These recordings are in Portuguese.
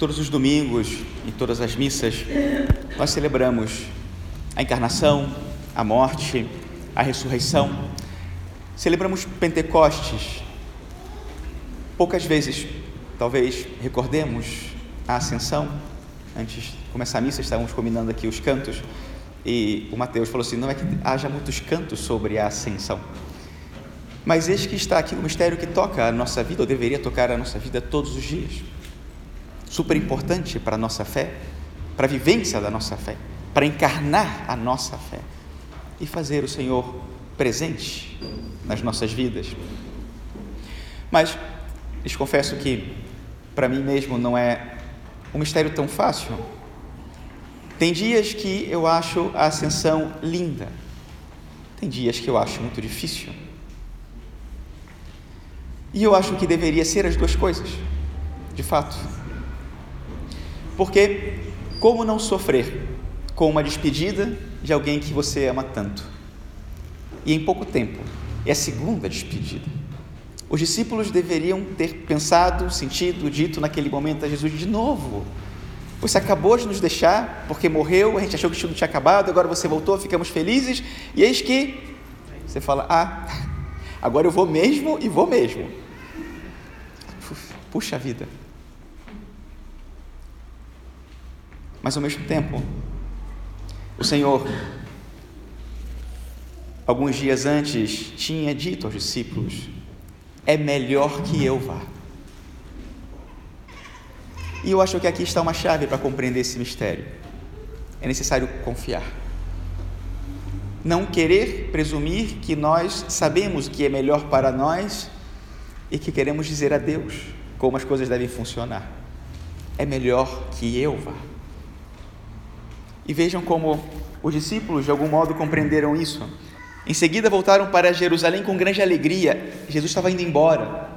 Todos os domingos, em todas as missas, nós celebramos a encarnação, a morte, a ressurreição. Celebramos Pentecostes. Poucas vezes, talvez, recordemos a ascensão. Antes de começar a missa, estávamos combinando aqui os cantos e o Mateus falou assim: não é que haja muitos cantos sobre a ascensão. Mas eis que está aqui o mistério que toca a nossa vida, ou deveria tocar a nossa vida todos os dias super importante para a nossa fé, para a vivência da nossa fé, para encarnar a nossa fé e fazer o Senhor presente nas nossas vidas. Mas lhes confesso que para mim mesmo não é um mistério tão fácil. Tem dias que eu acho a ascensão linda, tem dias que eu acho muito difícil. E eu acho que deveria ser as duas coisas, de fato. Porque como não sofrer com uma despedida de alguém que você ama tanto? E em pouco tempo, é a segunda despedida. Os discípulos deveriam ter pensado, sentido, dito naquele momento a Jesus de novo. Você acabou de nos deixar porque morreu, a gente achou que o não tinha acabado, agora você voltou, ficamos felizes, e eis que você fala: Ah, agora eu vou mesmo e vou mesmo. Puxa vida. Mas ao mesmo tempo, o Senhor, alguns dias antes, tinha dito aos discípulos: é melhor que eu vá. E eu acho que aqui está uma chave para compreender esse mistério. É necessário confiar. Não querer presumir que nós sabemos o que é melhor para nós e que queremos dizer a Deus como as coisas devem funcionar. É melhor que eu vá. E vejam como os discípulos, de algum modo, compreenderam isso. Em seguida, voltaram para Jerusalém com grande alegria. Jesus estava indo embora.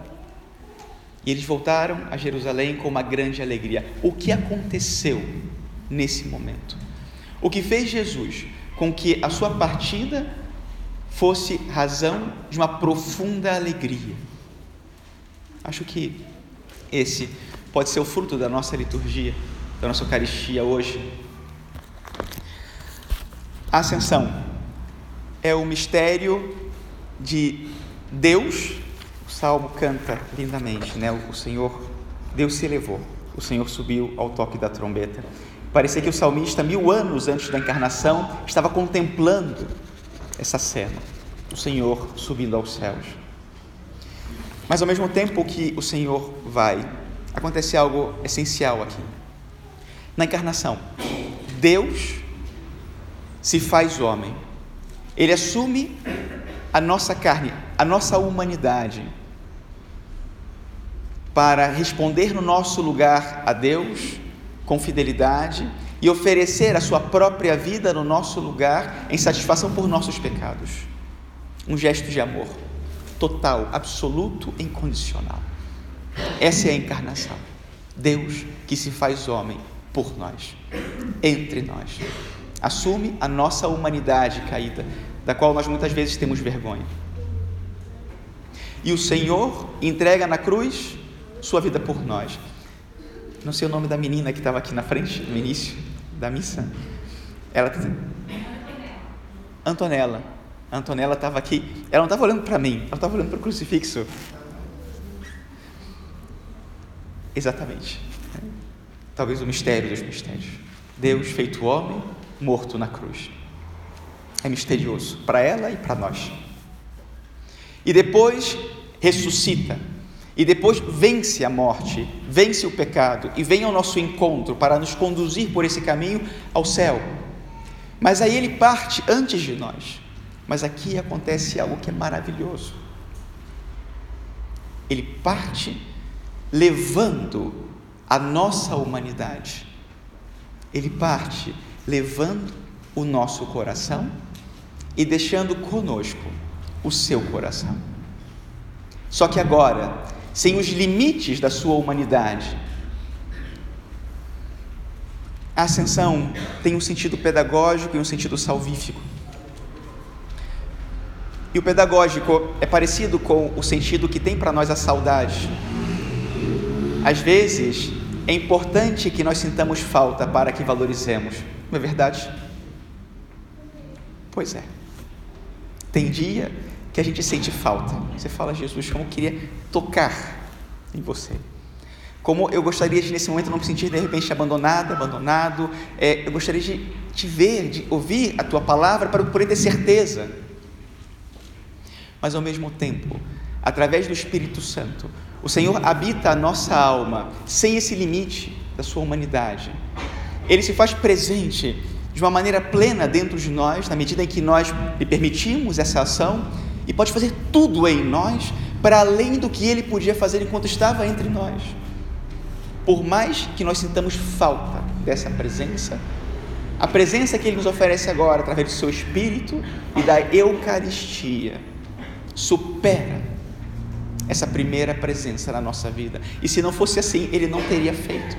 E eles voltaram a Jerusalém com uma grande alegria. O que aconteceu nesse momento? O que fez Jesus com que a sua partida fosse razão de uma profunda alegria? Acho que esse pode ser o fruto da nossa liturgia, da nossa Eucaristia hoje. Ascensão é o mistério de Deus. O salmo canta lindamente, né? O Senhor, Deus se elevou, o Senhor subiu ao toque da trombeta. Parecia que o salmista, mil anos antes da encarnação, estava contemplando essa cena, o Senhor subindo aos céus. Mas ao mesmo tempo que o Senhor vai, acontece algo essencial aqui. Na encarnação, Deus se faz homem. Ele assume a nossa carne, a nossa humanidade, para responder no nosso lugar a Deus com fidelidade e oferecer a sua própria vida no nosso lugar em satisfação por nossos pecados. Um gesto de amor total, absoluto, incondicional. Essa é a encarnação. Deus que se faz homem por nós, entre nós assume a nossa humanidade caída, da qual nós muitas vezes temos vergonha. E o Senhor entrega na cruz sua vida por nós. Não sei o nome da menina que estava aqui na frente, no início da missa. Ela Antonella. A Antonella estava aqui. Ela não estava olhando para mim, ela estava olhando para o crucifixo. Exatamente. Talvez o mistério dos mistérios. Deus feito homem morto na cruz. É misterioso para ela e para nós. E depois ressuscita. E depois vence a morte, vence o pecado e vem ao nosso encontro para nos conduzir por esse caminho ao céu. Mas aí ele parte antes de nós. Mas aqui acontece algo que é maravilhoso. Ele parte levando a nossa humanidade. Ele parte levando o nosso coração e deixando conosco o seu coração. Só que agora, sem os limites da sua humanidade, a ascensão tem um sentido pedagógico e um sentido salvífico. E o pedagógico é parecido com o sentido que tem para nós a saudade. Às vezes, é importante que nós sintamos falta para que valorizemos, não é verdade? Pois é. Tem dia que a gente sente falta. Você fala, Jesus, como eu queria tocar em você. Como eu gostaria de, nesse momento, não me sentir de repente abandonado, abandonado. É, eu gostaria de te ver, de ouvir a tua palavra para poder ter certeza. Mas ao mesmo tempo, através do Espírito Santo, o Senhor habita a nossa alma sem esse limite da sua humanidade. Ele se faz presente de uma maneira plena dentro de nós, na medida em que nós lhe permitimos essa ação, e pode fazer tudo em nós para além do que ele podia fazer enquanto estava entre nós. Por mais que nós sintamos falta dessa presença, a presença que ele nos oferece agora, através do seu Espírito e da Eucaristia, supera essa primeira presença na nossa vida. E se não fosse assim, ele não teria feito.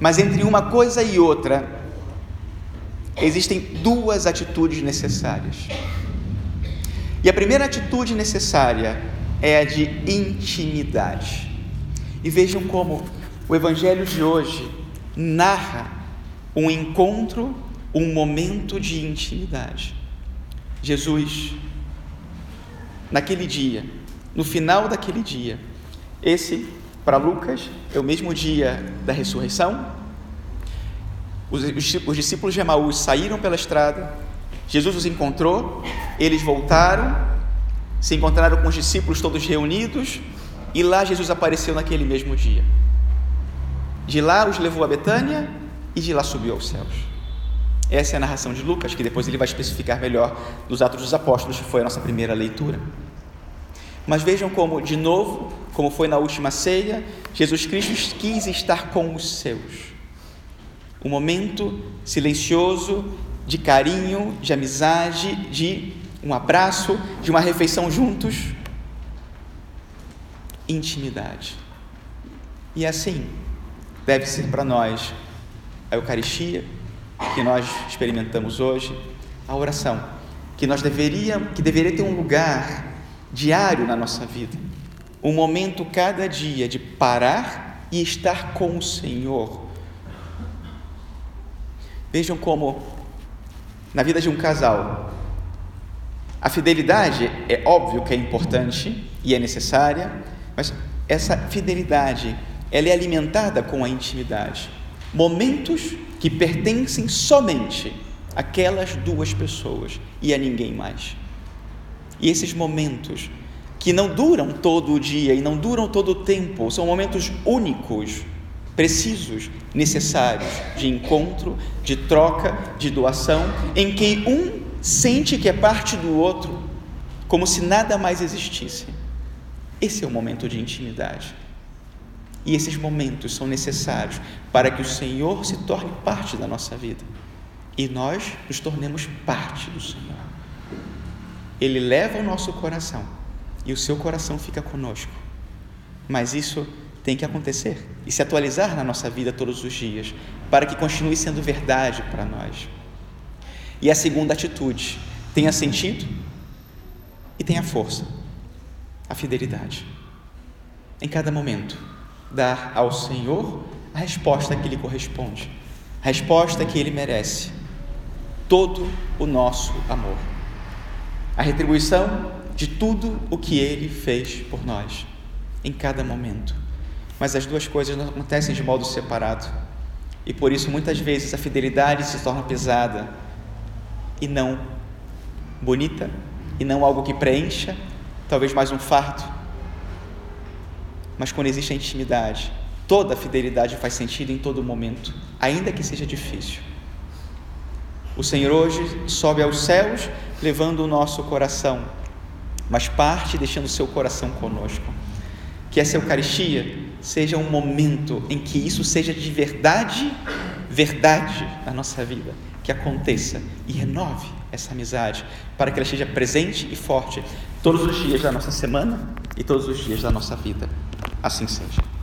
Mas entre uma coisa e outra, existem duas atitudes necessárias. E a primeira atitude necessária é a de intimidade. E vejam como o Evangelho de hoje narra um encontro, um momento de intimidade. Jesus, naquele dia, no final daquele dia, esse, para Lucas, é o mesmo dia da ressurreição. Os, os, os discípulos de Emaús saíram pela estrada, Jesus os encontrou, eles voltaram, se encontraram com os discípulos todos reunidos, e lá Jesus apareceu naquele mesmo dia. De lá os levou a Betânia e de lá subiu aos céus. Essa é a narração de Lucas, que depois ele vai especificar melhor nos Atos dos Apóstolos, que foi a nossa primeira leitura. Mas vejam como, de novo, como foi na última ceia, Jesus Cristo quis estar com os seus. Um momento silencioso, de carinho, de amizade, de um abraço, de uma refeição juntos. Intimidade. E assim deve ser para nós a Eucaristia que nós experimentamos hoje, a oração que nós deveria, que deveria ter um lugar diário na nossa vida, um momento cada dia de parar e estar com o Senhor. Vejam como na vida de um casal. A fidelidade é óbvio que é importante e é necessária, mas essa fidelidade ela é alimentada com a intimidade. Momentos que pertencem somente àquelas duas pessoas e a ninguém mais. E esses momentos que não duram todo o dia e não duram todo o tempo, são momentos únicos precisos, necessários de encontro, de troca, de doação, em que um sente que é parte do outro, como se nada mais existisse. Esse é o momento de intimidade. E esses momentos são necessários para que o Senhor se torne parte da nossa vida e nós nos tornemos parte do Senhor. Ele leva o nosso coração e o seu coração fica conosco. Mas isso tem que acontecer e se atualizar na nossa vida todos os dias, para que continue sendo verdade para nós. E a segunda atitude tenha sentido e tenha força, a fidelidade. Em cada momento, dar ao Senhor a resposta que lhe corresponde, a resposta que ele merece, todo o nosso amor, a retribuição de tudo o que ele fez por nós, em cada momento mas as duas coisas não acontecem de modo separado. E por isso, muitas vezes, a fidelidade se torna pesada e não bonita, e não algo que preencha, talvez mais um fardo. Mas quando existe a intimidade, toda a fidelidade faz sentido em todo momento, ainda que seja difícil. O Senhor hoje sobe aos céus, levando o nosso coração, mas parte deixando o seu coração conosco. Que essa Eucaristia seja um momento em que isso seja de verdade, verdade na nossa vida, que aconteça e renove essa amizade, para que ela esteja presente e forte todos os dias da nossa semana e todos os dias da nossa vida. Assim seja.